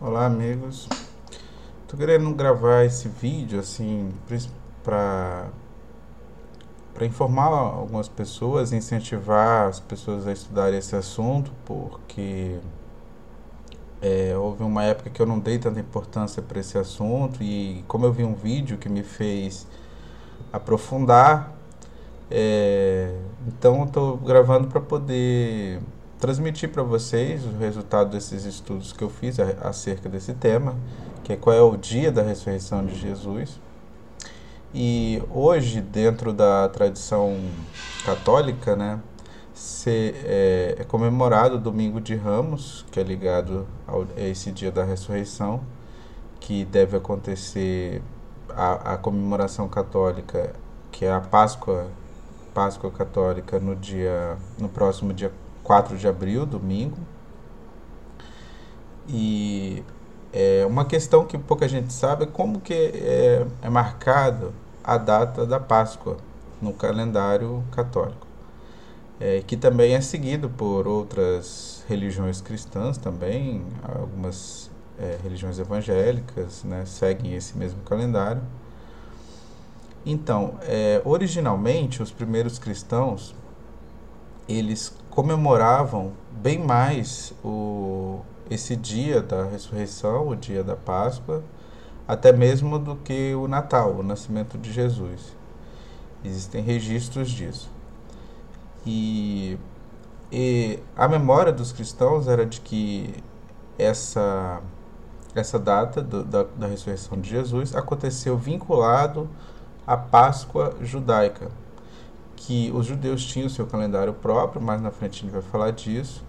Olá, amigos. Tô querendo gravar esse vídeo assim para para informar algumas pessoas, incentivar as pessoas a estudarem esse assunto, porque é, houve uma época que eu não dei tanta importância para esse assunto e como eu vi um vídeo que me fez aprofundar, é, então estou gravando para poder transmitir para vocês o resultado desses estudos que eu fiz acerca desse tema, que é qual é o dia da ressurreição de Jesus. E hoje, dentro da tradição católica, né, se, é, é, comemorado o Domingo de Ramos, que é ligado ao, a esse dia da ressurreição, que deve acontecer a, a comemoração católica, que é a Páscoa, Páscoa católica no dia no próximo dia 4 de abril, domingo. E é uma questão que pouca gente sabe é como que é, é marcado a data da Páscoa no calendário católico, é, que também é seguido por outras religiões cristãs também, algumas é, religiões evangélicas né, seguem esse mesmo calendário. Então, é, originalmente, os primeiros cristãos eles comemoravam bem mais o, esse dia da ressurreição, o dia da Páscoa, até mesmo do que o Natal, o nascimento de Jesus. Existem registros disso. E, e a memória dos cristãos era de que essa, essa data do, da, da ressurreição de Jesus aconteceu vinculado à Páscoa judaica, que os judeus tinham seu calendário próprio, mais na frente a gente vai falar disso,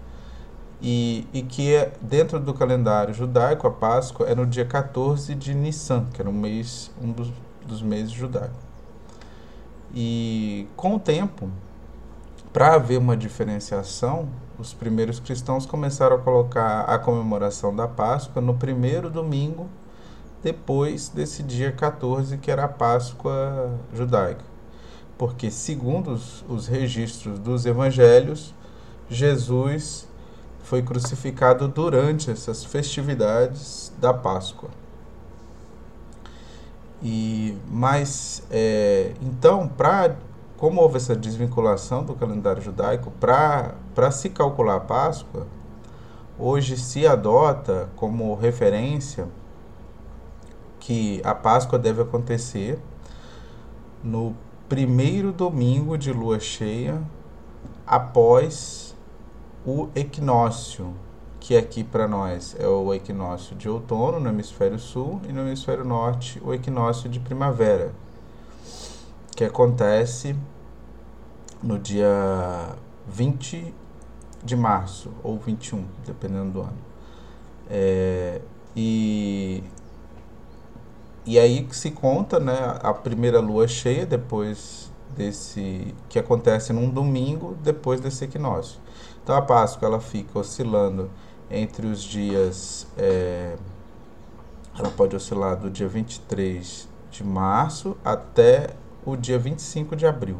e, e que é, dentro do calendário judaico, a Páscoa é no dia 14 de Nissan, que era um mês, um dos, dos meses judaicos. E com o tempo, para haver uma diferenciação, os primeiros cristãos começaram a colocar a comemoração da Páscoa no primeiro domingo depois desse dia 14, que era a Páscoa judaica porque, segundo os, os registros dos evangelhos, Jesus foi crucificado durante essas festividades da Páscoa. E mas é, então para como houve essa desvinculação do calendário judaico para para se calcular a Páscoa hoje se adota como referência que a Páscoa deve acontecer no primeiro domingo de lua cheia após o equinócio, que aqui para nós é o equinócio de outono no hemisfério sul e no hemisfério norte o equinócio de primavera, que acontece no dia 20 de março ou 21, dependendo do ano. É, e e aí se conta né, a primeira lua cheia depois desse que acontece num domingo depois desse equinócio. Então a Páscoa ela fica oscilando entre os dias é, ela pode oscilar do dia 23 de março até o dia 25 de abril.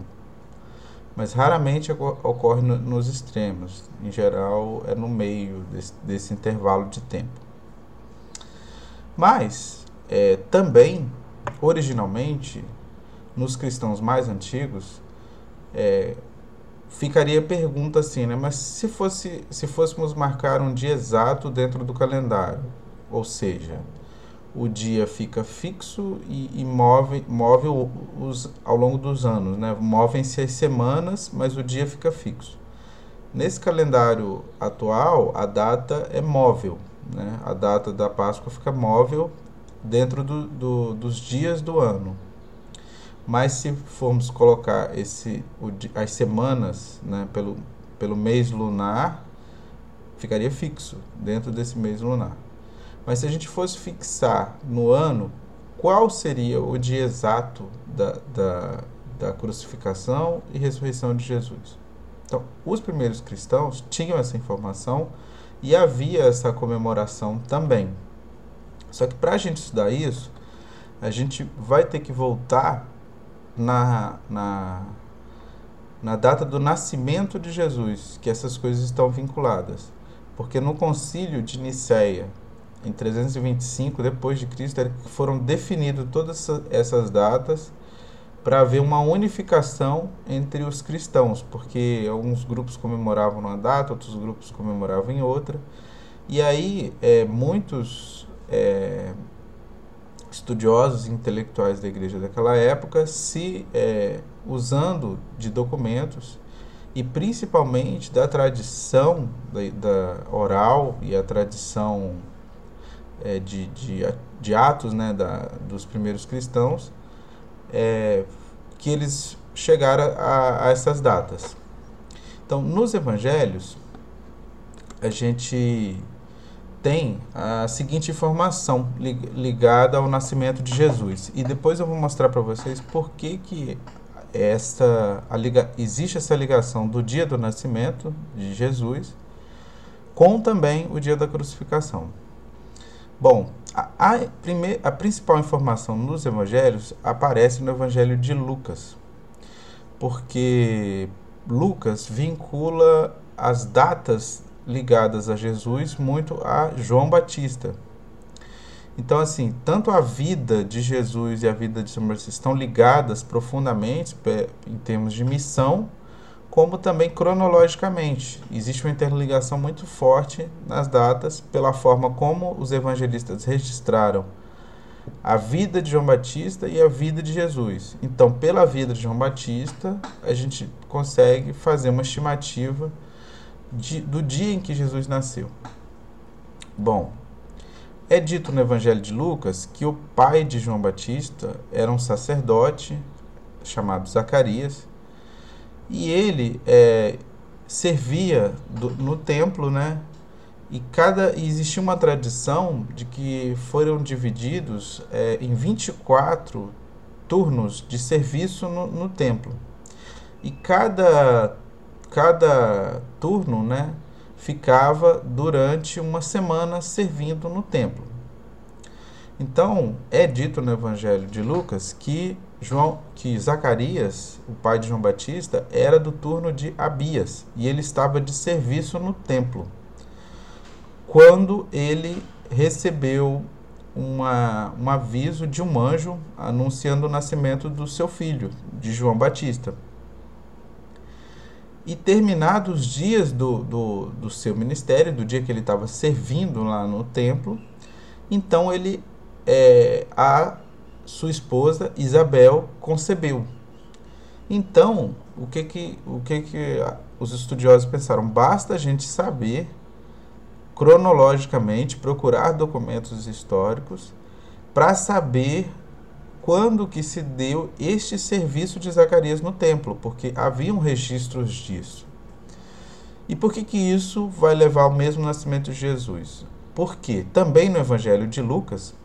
Mas raramente ocorre no, nos extremos. Em geral, é no meio desse, desse intervalo de tempo. Mas é, também, originalmente, nos cristãos mais antigos, é, ficaria a pergunta assim, né? Mas se, fosse, se fôssemos marcar um dia exato dentro do calendário, ou seja, o dia fica fixo e, e move, move os, ao longo dos anos, né? Movem-se as semanas, mas o dia fica fixo. Nesse calendário atual, a data é móvel, né? A data da Páscoa fica móvel dentro do, do, dos dias do ano. Mas se formos colocar esse, o, as semanas né, pelo, pelo mês lunar, ficaria fixo dentro desse mês lunar. Mas se a gente fosse fixar no ano, qual seria o dia exato da, da, da crucificação e ressurreição de Jesus? Então, os primeiros cristãos tinham essa informação e havia essa comemoração também. Só que para a gente estudar isso, a gente vai ter que voltar na, na, na data do nascimento de Jesus, que essas coisas estão vinculadas. Porque no concílio de Nicéia, em 325 depois de Cristo, foram definidas todas essas datas para haver uma unificação entre os cristãos, porque alguns grupos comemoravam uma data, outros grupos comemoravam em outra. E aí, é, muitos é, estudiosos intelectuais da igreja daquela época, se é, usando de documentos e principalmente da tradição da, da oral e a tradição é, de, de, de, atos né, da, dos primeiros cristãos, é, que eles chegaram a, a essas datas. Então, nos evangelhos, a gente tem a seguinte informação ligada ao nascimento de Jesus. E depois eu vou mostrar para vocês por que, que essa, liga, existe essa ligação do dia do nascimento de Jesus com também o dia da crucificação. Bom, a, a, primeir, a principal informação nos evangelhos aparece no evangelho de Lucas, porque Lucas vincula as datas ligadas a Jesus muito a João Batista. Então, assim, tanto a vida de Jesus e a vida de São Francisco estão ligadas profundamente em termos de missão, como também cronologicamente. Existe uma interligação muito forte nas datas pela forma como os evangelistas registraram a vida de João Batista e a vida de Jesus. Então, pela vida de João Batista, a gente consegue fazer uma estimativa de, do dia em que Jesus nasceu. Bom, é dito no Evangelho de Lucas que o pai de João Batista era um sacerdote chamado Zacarias e ele é, servia do, no templo, né? E cada existia uma tradição de que foram divididos é, em 24 turnos de serviço no, no templo. E cada cada turno, né, ficava durante uma semana servindo no templo. Então, é dito no Evangelho de Lucas que João, que Zacarias, o pai de João Batista, era do turno de Abias e ele estava de serviço no templo. Quando ele recebeu uma, um aviso de um anjo anunciando o nascimento do seu filho, de João Batista. E terminados os dias do, do, do seu ministério, do dia que ele estava servindo lá no templo, então ele, é, a sua esposa Isabel, concebeu. Então, o que que, o que que os estudiosos pensaram? Basta a gente saber cronologicamente, procurar documentos históricos para saber quando que se deu este serviço de Zacarias no templo, porque haviam registros disso. E por que, que isso vai levar ao mesmo nascimento de Jesus? Porque também no Evangelho de Lucas,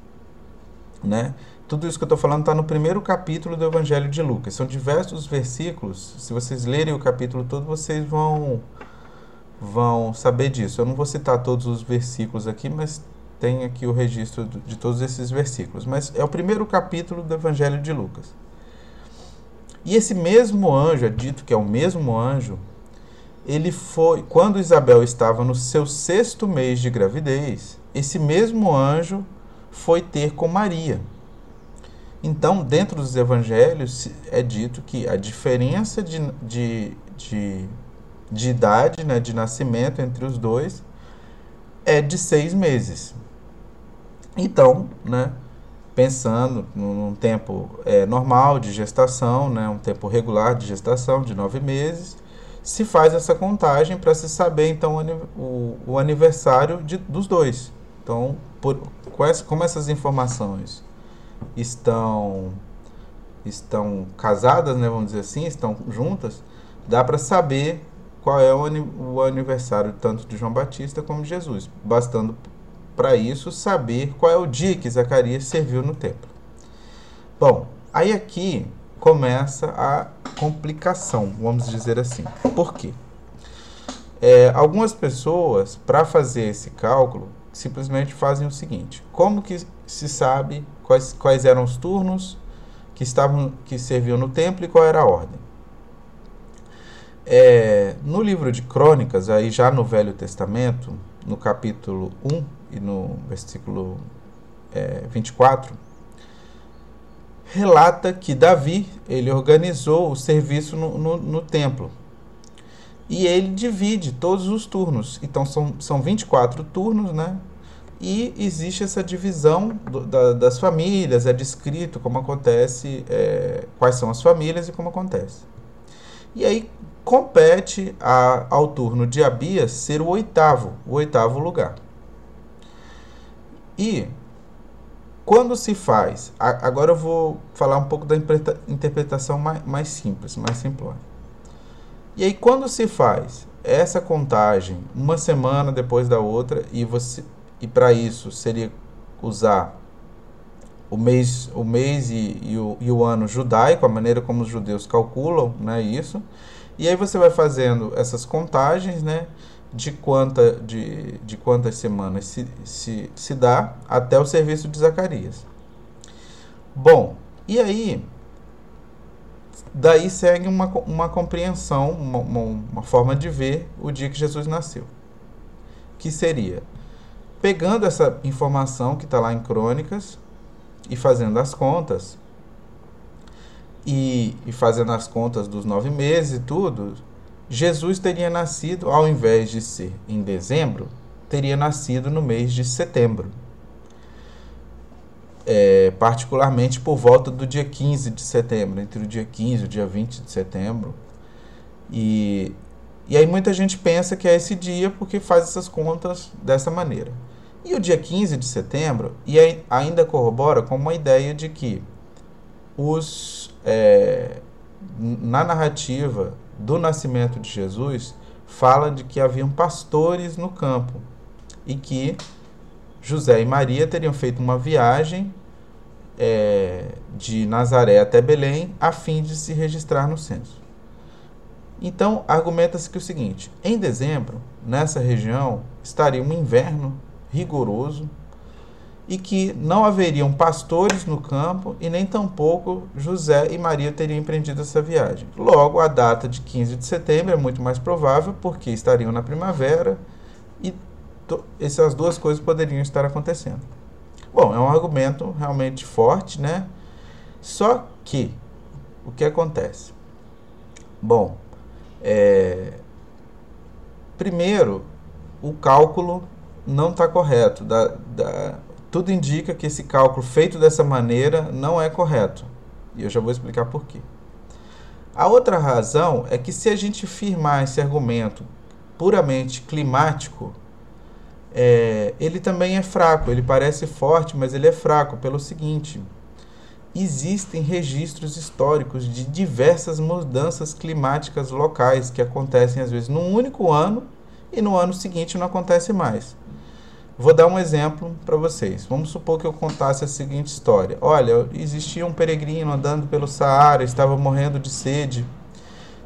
né, tudo isso que eu estou falando está no primeiro capítulo do Evangelho de Lucas. São diversos versículos. Se vocês lerem o capítulo todo, vocês vão, vão saber disso. Eu não vou citar todos os versículos aqui, mas tem aqui o registro de todos esses versículos, mas é o primeiro capítulo do Evangelho de Lucas. E esse mesmo anjo, é dito que é o mesmo anjo, ele foi, quando Isabel estava no seu sexto mês de gravidez, esse mesmo anjo foi ter com Maria. Então, dentro dos evangelhos, é dito que a diferença de, de, de, de idade, né, de nascimento entre os dois, é de seis meses. Então, né, pensando num tempo é, normal de gestação, né, um tempo regular de gestação de nove meses, se faz essa contagem para se saber então o, o aniversário de, dos dois. Então, por, como essas informações estão estão casadas, né, vamos dizer assim, estão juntas, dá para saber qual é o, o aniversário tanto de João Batista como de Jesus, bastando para isso saber qual é o dia que Zacarias serviu no templo. Bom, aí aqui começa a complicação, vamos dizer assim. Por quê? É, algumas pessoas, para fazer esse cálculo, simplesmente fazem o seguinte: como que se sabe quais, quais eram os turnos que estavam que serviam no templo e qual era a ordem? É, no livro de Crônicas, aí já no Velho Testamento, no capítulo 1, e no versículo é, 24, relata que Davi ele organizou o serviço no, no, no, templo. E ele divide todos os turnos. Então são, são 24 turnos, né? E existe essa divisão do, da, das famílias, é descrito como acontece, é, quais são as famílias e como acontece. E aí compete a, ao turno de Abias ser o oitavo, o oitavo lugar. E quando se faz, agora eu vou falar um pouco da interpretação mais, mais simples, mais simplória. E aí quando se faz essa contagem uma semana depois da outra e você e para isso seria usar o mês, o mês e, e, o, e o ano judaico, a maneira como os judeus calculam, né, isso. E aí você vai fazendo essas contagens, né, de, quanta, de, de quantas semanas se, se, se dá até o serviço de Zacarias. Bom, e aí, daí segue uma, uma compreensão, uma, uma, forma de ver o dia que Jesus nasceu. Que seria, pegando essa informação que está lá em Crônicas e fazendo as contas, e, e fazendo as contas dos nove meses e tudo, Jesus teria nascido, ao invés de ser em dezembro, teria nascido no mês de setembro. É, particularmente por volta do dia 15 de setembro, entre o dia 15 e o dia 20 de setembro. E, e aí muita gente pensa que é esse dia porque faz essas contas dessa maneira. E o dia 15 de setembro e ainda corrobora com uma ideia de que os, é, na narrativa do nascimento de Jesus, fala de que haviam pastores no campo e que José e Maria teriam feito uma viagem é, de Nazaré até Belém a fim de se registrar no censo. Então, argumenta-se que o seguinte: em dezembro, nessa região, estaria um inverno rigoroso e que não haveriam pastores no campo e nem tampouco José e Maria teriam empreendido essa viagem. Logo, a data de 15 de setembro é muito mais provável porque estariam na primavera e essas duas coisas poderiam estar acontecendo. Bom, é um argumento realmente forte, né? Só que o que acontece? Bom, é, primeiro, o cálculo não está correto da, da, tudo indica que esse cálculo feito dessa maneira não é correto. E eu já vou explicar por quê. A outra razão é que se a gente firmar esse argumento puramente climático, é, ele também é fraco. Ele parece forte, mas ele é fraco pelo seguinte: existem registros históricos de diversas mudanças climáticas locais que acontecem às vezes num único ano e no ano seguinte não acontece mais. Vou dar um exemplo para vocês. Vamos supor que eu contasse a seguinte história. Olha, existia um peregrino andando pelo Saara, estava morrendo de sede,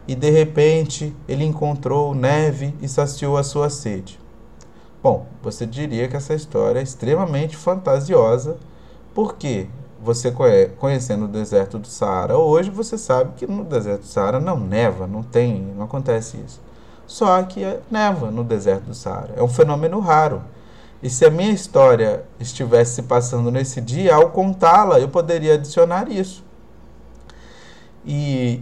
e de repente ele encontrou neve e saciou a sua sede. Bom, você diria que essa história é extremamente fantasiosa, porque você conhecendo o deserto do Saara hoje, você sabe que no deserto do Saara não neva, não tem, não acontece isso. Só que neva no deserto do Saara. É um fenômeno raro. E se a minha história estivesse se passando nesse dia, ao contá-la, eu poderia adicionar isso. E,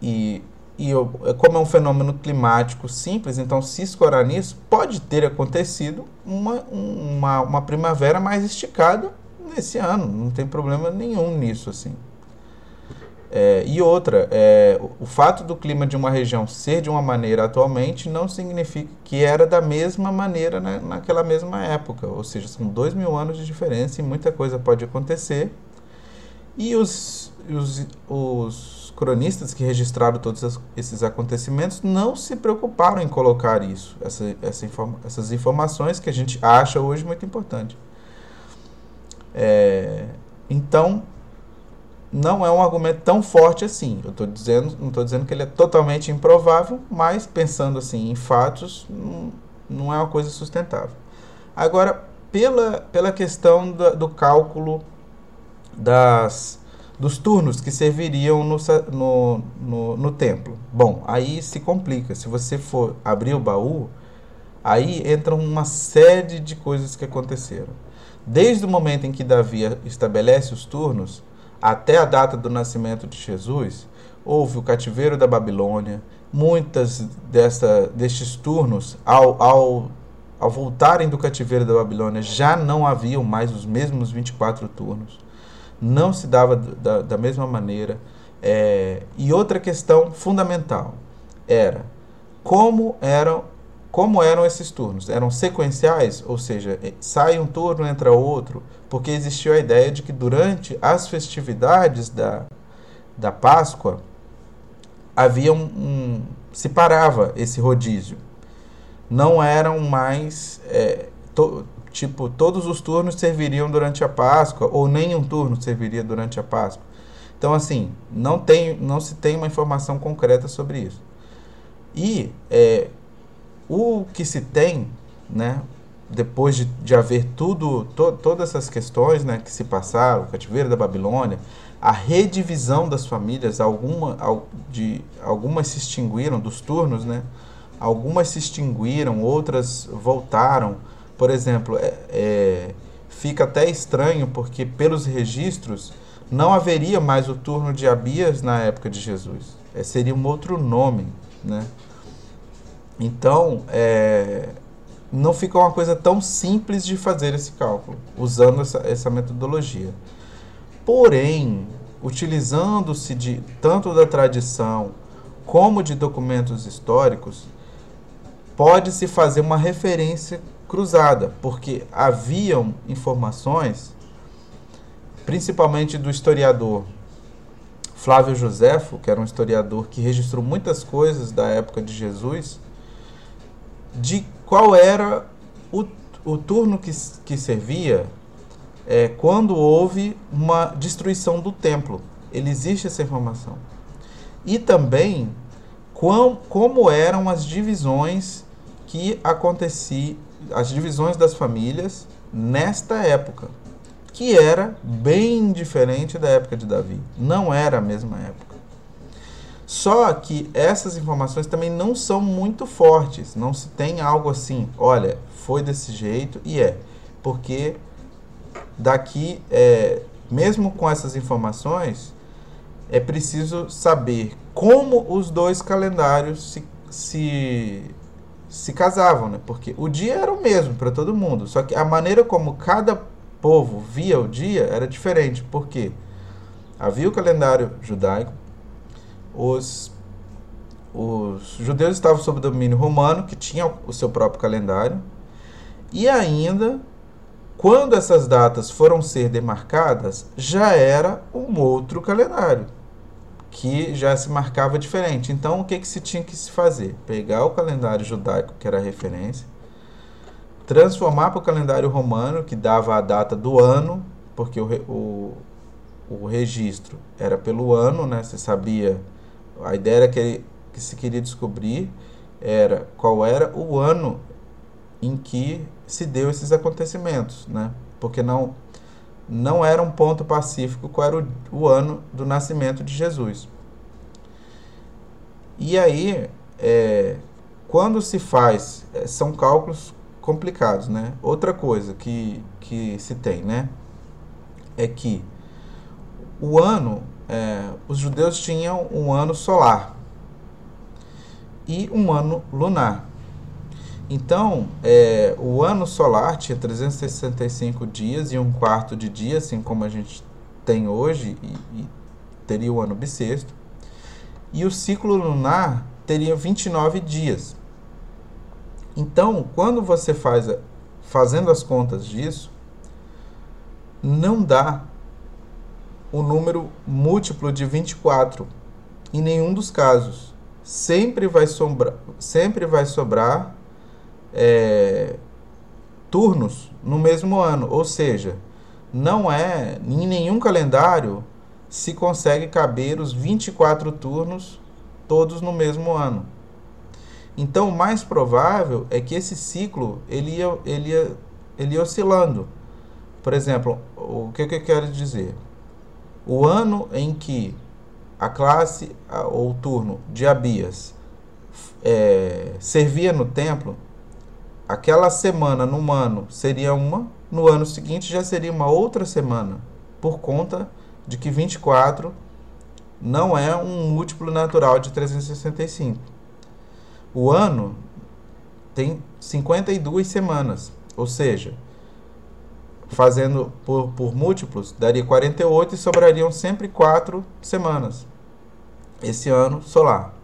e, e eu, como é um fenômeno climático simples, então se escorar nisso, pode ter acontecido uma, uma, uma primavera mais esticada nesse ano. Não tem problema nenhum nisso, assim. É, e outra, é, o fato do clima de uma região ser de uma maneira atualmente não significa que era da mesma maneira na, naquela mesma época. Ou seja, são dois mil anos de diferença e muita coisa pode acontecer. E os, os, os cronistas que registraram todos esses acontecimentos não se preocuparam em colocar isso, essa, essa informa, essas informações que a gente acha hoje muito importante. É, então, não é um argumento tão forte assim. Eu estou dizendo, não estou dizendo que ele é totalmente improvável, mas pensando assim em fatos, não, não é uma coisa sustentável. Agora, pela, pela questão do, do cálculo das, dos turnos que serviriam no, no, no, no, templo. Bom, aí se complica. Se você for abrir o baú, Aí entram uma série de coisas que aconteceram. Desde o momento em que Davi estabelece os turnos até a data do nascimento de Jesus, houve o cativeiro da Babilônia. Muitas dessa, destes turnos, ao, ao, ao voltarem do cativeiro da Babilônia, já não haviam mais os mesmos 24 turnos. Não se dava da, da mesma maneira. É, e outra questão fundamental era como eram como eram esses turnos? Eram sequenciais, ou seja, eh, sai um turno, entra outro, porque existiu a ideia de que durante as festividades da, da Páscoa havia um, um se parava esse rodízio. Não eram mais é, to, tipo todos os turnos serviriam durante a Páscoa ou nenhum turno serviria durante a Páscoa. Então assim não tem não se tem uma informação concreta sobre isso. E é, o que se tem, né, depois de, de haver tudo, to, todas essas questões né, que se passaram, o cativeiro da Babilônia, a redivisão das famílias, alguma, de, algumas se extinguiram dos turnos, né? algumas se extinguiram, outras voltaram. Por exemplo, é, é, fica até estranho porque pelos registros não haveria mais o turno de Abias na época de Jesus. É, seria um outro nome, né? Então, é, não fica uma coisa tão simples de fazer esse cálculo, usando essa, essa metodologia. Porém, utilizando-se de tanto da tradição como de documentos históricos, pode-se fazer uma referência cruzada, porque haviam informações, principalmente do historiador Flávio Joséfo, que era um historiador que registrou muitas coisas da época de Jesus, de qual era o, o turno que, que servia é, quando houve uma destruição do templo. Ele existe essa informação. E também quam, como eram as divisões que aconteciam, as divisões das famílias nesta época, que era bem diferente da época de Davi. Não era a mesma época. Só que essas informações também não são muito fortes. Não se tem algo assim, olha, foi desse jeito e é. Porque daqui, é, mesmo com essas informações, é preciso saber como os dois calendários se, se, se casavam, né? Porque o dia era o mesmo para todo mundo, só que a maneira como cada povo via o dia era diferente, porque havia o calendário judaico, os, os judeus estavam sob domínio romano, que tinha o seu próprio calendário, e ainda, quando essas datas foram ser demarcadas, já era um outro calendário, que já se marcava diferente. Então, o que, que se tinha que se fazer? Pegar o calendário judaico, que era a referência, transformar para o calendário romano, que dava a data do ano, porque o, o, o registro era pelo ano, né? Você sabia a ideia que, que se queria descobrir era qual era o ano em que se deu esses acontecimentos, né? Porque não não era um ponto pacífico qual era o, o ano do nascimento de Jesus. E aí, é, quando se faz, é, são cálculos complicados, né? Outra coisa que, que se tem, né? É que o ano é, os judeus tinham um ano solar e um ano lunar. Então, é, o ano solar tinha 365 dias e um quarto de dia, assim como a gente tem hoje, e, e teria o ano bissexto. E o ciclo lunar teria 29 dias. Então, quando você faz, fazendo as contas disso, não dá o número múltiplo de 24. Em nenhum dos casos. Sempre vai, sombra, sempre vai sobrar é, turnos no mesmo ano. Ou seja, não é em nenhum calendário se consegue caber os 24 turnos todos no mesmo ano. Então, o mais provável é que esse ciclo ele ia, ele ia, ele ia oscilando. Por exemplo, o que, que eu quero dizer? O ano em que a classe ou turno de Abias é, servia no templo aquela semana num ano seria uma, no ano seguinte já seria uma outra semana, por conta de que 24 não é um múltiplo natural de 365. O ano tem 52 semanas, ou seja, fazendo por, por múltiplos, daria 48 e sobrariam sempre 4 semanas. Esse ano solar.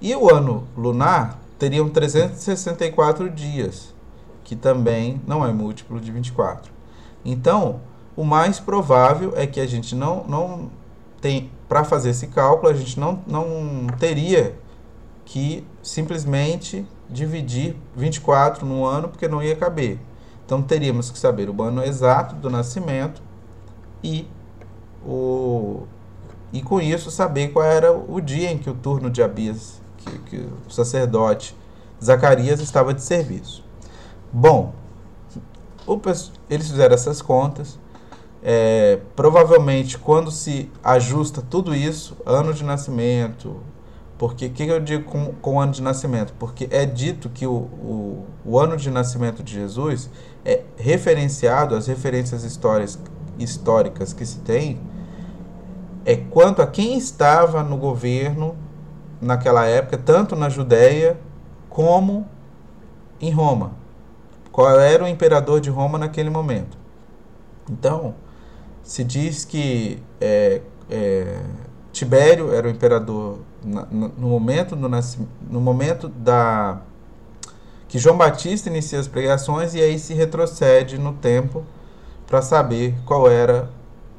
E o ano lunar teriam 364 dias, que também não é múltiplo de 24. Então, o mais provável é que a gente não, não tem, para fazer esse cálculo, a gente não, não teria que simplesmente dividir 24 no ano, porque não ia caber. Então teríamos que saber o ano exato do nascimento e o e com isso saber qual era o dia em que o turno de Abias, que, que o sacerdote Zacarias estava de serviço. Bom, o, eles fizeram essas contas. É, provavelmente, quando se ajusta tudo isso, ano de nascimento, porque o que, eu digo com, com o ano de nascimento? Porque é dito que o, o, o, ano de nascimento de Jesus é referenciado, as referências histórias, históricas que se tem, é quanto a quem estava no governo naquela época, tanto na Judéia como em Roma. Qual era o imperador de Roma naquele momento? Então, se diz que é, é, Tibério era o imperador no momento do no momento da que João Batista inicia as pregações e aí se retrocede no tempo para saber qual era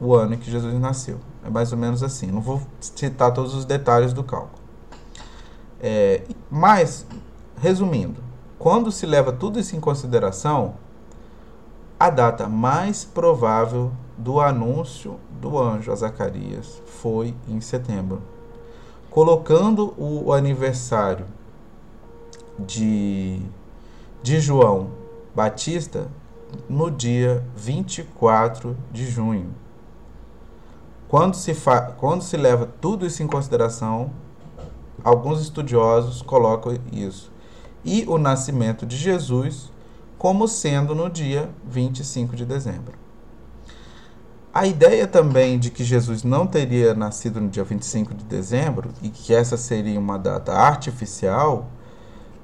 o ano em que Jesus nasceu. É mais ou menos assim. Não vou citar todos os detalhes do cálculo. É, mas, resumindo, quando se leva tudo isso em consideração, a data mais provável do anúncio do anjo a Zacarias foi em setembro colocando o aniversário de, de João Batista no dia 24 de junho. Quando se, quando se leva tudo isso em consideração, alguns estudiosos colocam isso. E o nascimento de Jesus como sendo no dia 25 de dezembro. A ideia também de que Jesus não teria nascido no dia 25 de dezembro e que essa seria uma data artificial,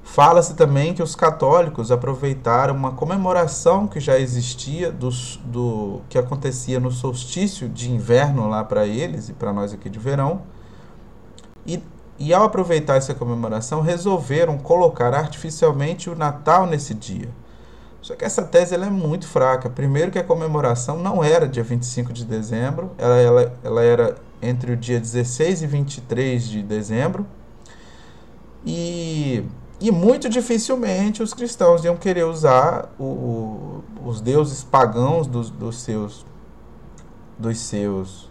fala-se também que os católicos aproveitaram uma comemoração que já existia do, do que acontecia no solstício de inverno lá para eles e para nós aqui de verão. E, e ao aproveitar essa comemoração, resolveram colocar artificialmente o Natal nesse dia só que essa tese ela é muito fraca. Primeiro que a comemoração não era dia 25 de dezembro, ela, ela, ela era entre o dia 16 e 23 de dezembro. E, e muito dificilmente os cristãos iam querer usar o, o, os deuses pagãos dos, dos seus dos seus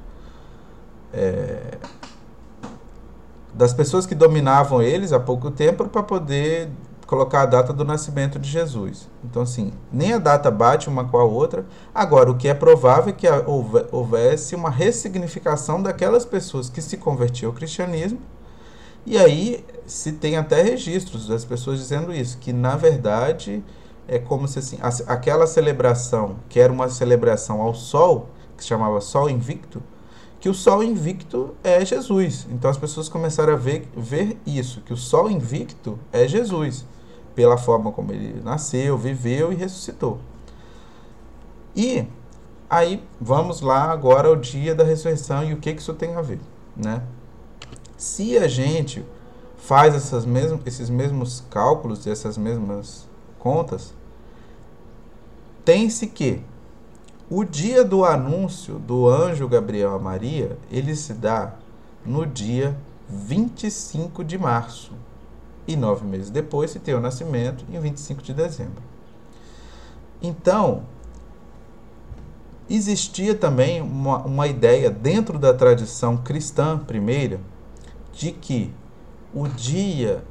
é, das pessoas que dominavam eles há pouco tempo para poder colocar a data do nascimento de Jesus. Então, assim, nem a data bate uma com a outra. Agora, o que é provável é que houvesse uma ressignificação daquelas pessoas que se convertiam ao cristianismo. E aí se tem até registros das pessoas dizendo isso, que na verdade é como se assim, aquela celebração, que era uma celebração ao sol, que se chamava Sol Invicto, que o Sol Invicto é Jesus. Então as pessoas começaram a ver, ver isso, que o Sol Invicto é Jesus pela forma como ele nasceu, viveu e ressuscitou. E aí vamos lá agora ao dia da ressurreição e o que, que isso tem a ver, né? Se a gente faz essas mesmas, esses mesmos cálculos essas mesmas contas, tem-se que o dia do anúncio do anjo Gabriel a Maria, ele se dá no dia 25 de março e nove meses depois se tem o nascimento em 25 de dezembro. Então, existia também uma, uma ideia dentro da tradição cristã primeira de que o dia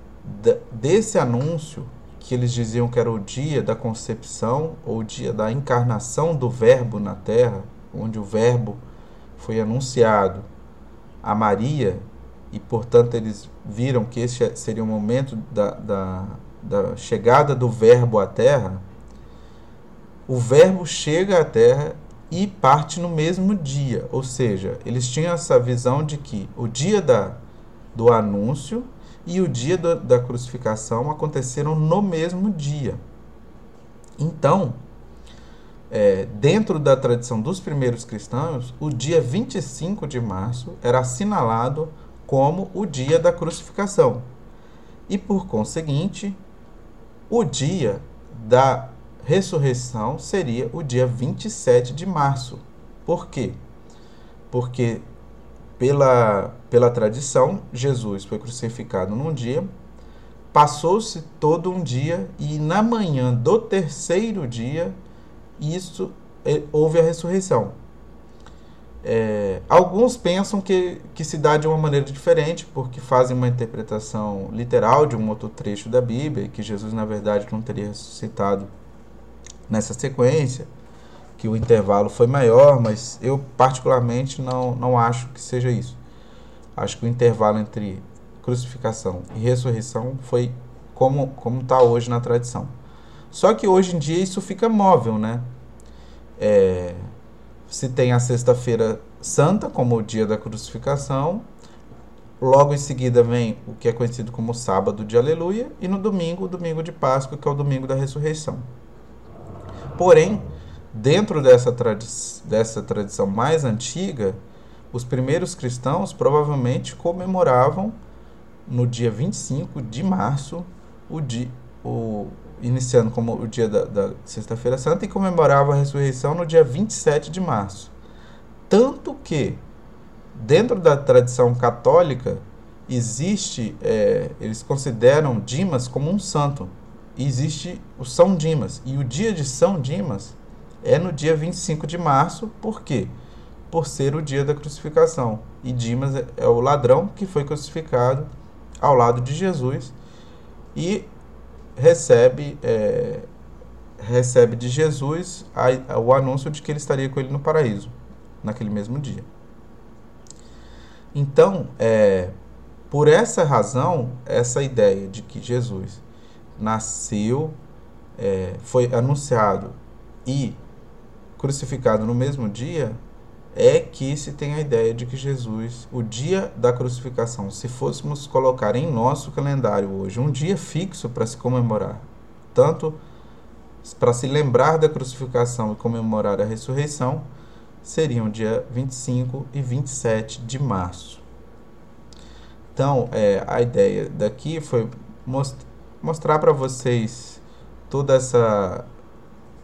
desse anúncio, que eles diziam que era o dia da concepção ou o dia da encarnação do Verbo na terra, onde o Verbo foi anunciado a Maria e, portanto, eles viram que esse seria o momento da, da, da chegada do Verbo à Terra, o Verbo chega à Terra e parte no mesmo dia. Ou seja, eles tinham essa visão de que o dia da, do anúncio e o dia do, da crucificação aconteceram no mesmo dia. Então, é, dentro da tradição dos primeiros cristãos, o dia 25 de março era assinalado como o dia da crucificação. E por conseguinte, o dia da ressurreição seria o dia 27 de março. Por quê? Porque pela, pela tradição, Jesus foi crucificado num dia, passou-se todo um dia e na manhã do terceiro dia, isso é, houve a ressurreição. É, alguns pensam que, que se dá de uma maneira diferente, porque fazem uma interpretação literal de um outro trecho da Bíblia, que Jesus, na verdade, não teria ressuscitado nessa sequência, que o intervalo foi maior, mas eu, particularmente, não, não acho que seja isso. Acho que o intervalo entre crucificação e ressurreição foi como está hoje na tradição. Só que hoje em dia isso fica móvel, né? É, se tem a Sexta-feira Santa, como o dia da crucificação, logo em seguida vem o que é conhecido como Sábado de Aleluia, e no domingo, o domingo de Páscoa, que é o domingo da ressurreição. Porém, dentro dessa, tradi dessa tradição mais antiga, os primeiros cristãos provavelmente comemoravam no dia 25 de março, o dia, o, iniciando como o dia da, da Sexta-feira Santa, e comemorava a ressurreição no dia 27 de março. Tanto que, dentro da tradição católica, existe, é, eles consideram Dimas como um santo. E existe o São Dimas. E o dia de São Dimas é no dia 25 de março, por quê? Por ser o dia da crucificação. E Dimas é, é o ladrão que foi crucificado ao lado de Jesus. E recebe, é, recebe de Jesus a, a, o anúncio de que ele estaria com ele no paraíso, naquele mesmo dia. Então, é, por essa razão, essa ideia de que Jesus nasceu, é, foi anunciado e crucificado no mesmo dia, é que se tem a ideia de que Jesus, o dia da crucificação, se fôssemos colocar em nosso calendário hoje um dia fixo para se comemorar, tanto para se lembrar da crucificação e comemorar a ressurreição, seriam dia 25 e 27 de março. Então, é, a ideia daqui foi most mostrar para vocês toda essa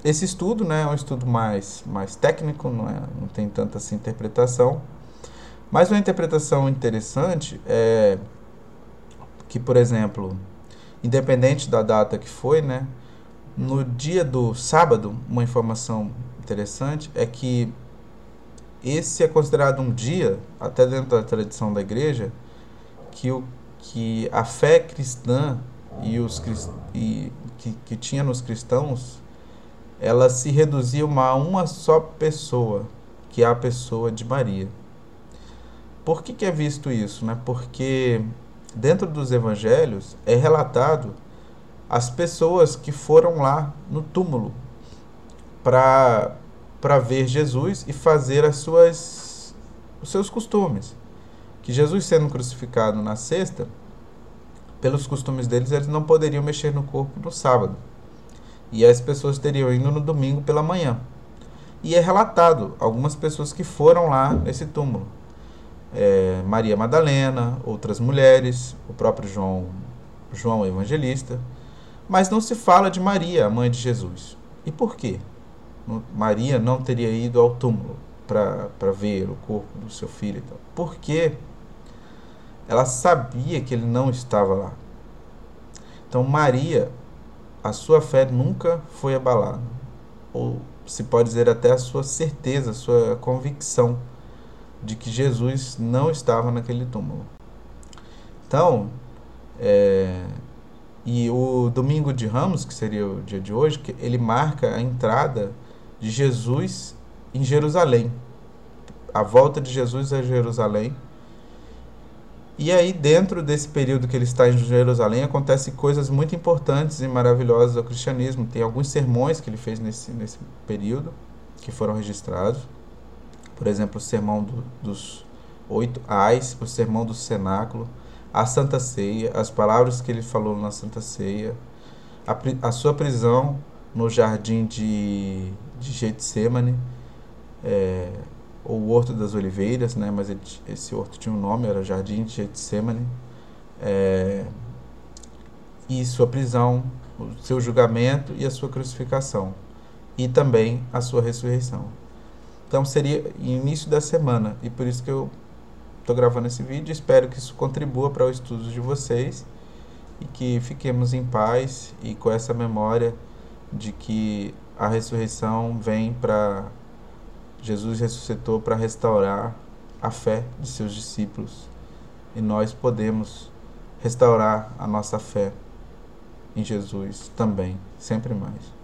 esse estudo né, é um estudo mais, mais técnico, não, é, não tem tanta interpretação. Mas uma interpretação interessante é que, por exemplo, independente da data que foi, né, no dia do sábado, uma informação interessante é que esse é considerado um dia, até dentro da tradição da igreja, que, o, que a fé cristã e os e, que, que tinha nos cristãos ela se reduzia a uma só pessoa, que é a pessoa de Maria. Por que, que é visto isso? Né? Porque dentro dos evangelhos é relatado as pessoas que foram lá no túmulo para ver Jesus e fazer as suas os seus costumes. Que Jesus sendo crucificado na sexta, pelos costumes deles, eles não poderiam mexer no corpo no sábado. E as pessoas teriam ido no domingo pela manhã. E é relatado algumas pessoas que foram lá nesse túmulo. É, Maria Madalena, outras mulheres, o próprio João, João Evangelista. Mas não se fala de Maria, a mãe de Jesus. E por quê? Maria não teria ido ao túmulo para ver o corpo do seu filho e tal. Porque ela sabia que ele não estava lá. Então Maria a sua fé nunca foi abalada. Ou se pode dizer até a sua certeza, a sua convicção de que Jesus não estava naquele túmulo. Então, é, e o domingo de Ramos, que seria o dia de hoje, ele marca a entrada de Jesus em Jerusalém. A volta de Jesus a Jerusalém. E aí, dentro desse período que ele está em Jerusalém, acontecem coisas muito importantes e maravilhosas ao cristianismo. Tem alguns sermões que ele fez nesse, nesse período, que foram registrados. Por exemplo, o sermão do, dos oito ais, o sermão do cenáculo, a Santa Ceia, as palavras que ele falou na Santa Ceia, a, a sua prisão no jardim de, de Getsemane, é, ou Horto das Oliveiras, né? mas ele, esse horto tinha um nome, era Jardim de Getsemane, é, e sua prisão, o seu julgamento e a sua crucificação, e também a sua ressurreição. Então seria início da semana, e por isso que eu estou gravando esse vídeo, espero que isso contribua para o estudo de vocês, e que fiquemos em paz e com essa memória de que a ressurreição vem para Jesus ressuscitou para restaurar a fé de seus discípulos e nós podemos restaurar a nossa fé em Jesus também, sempre mais.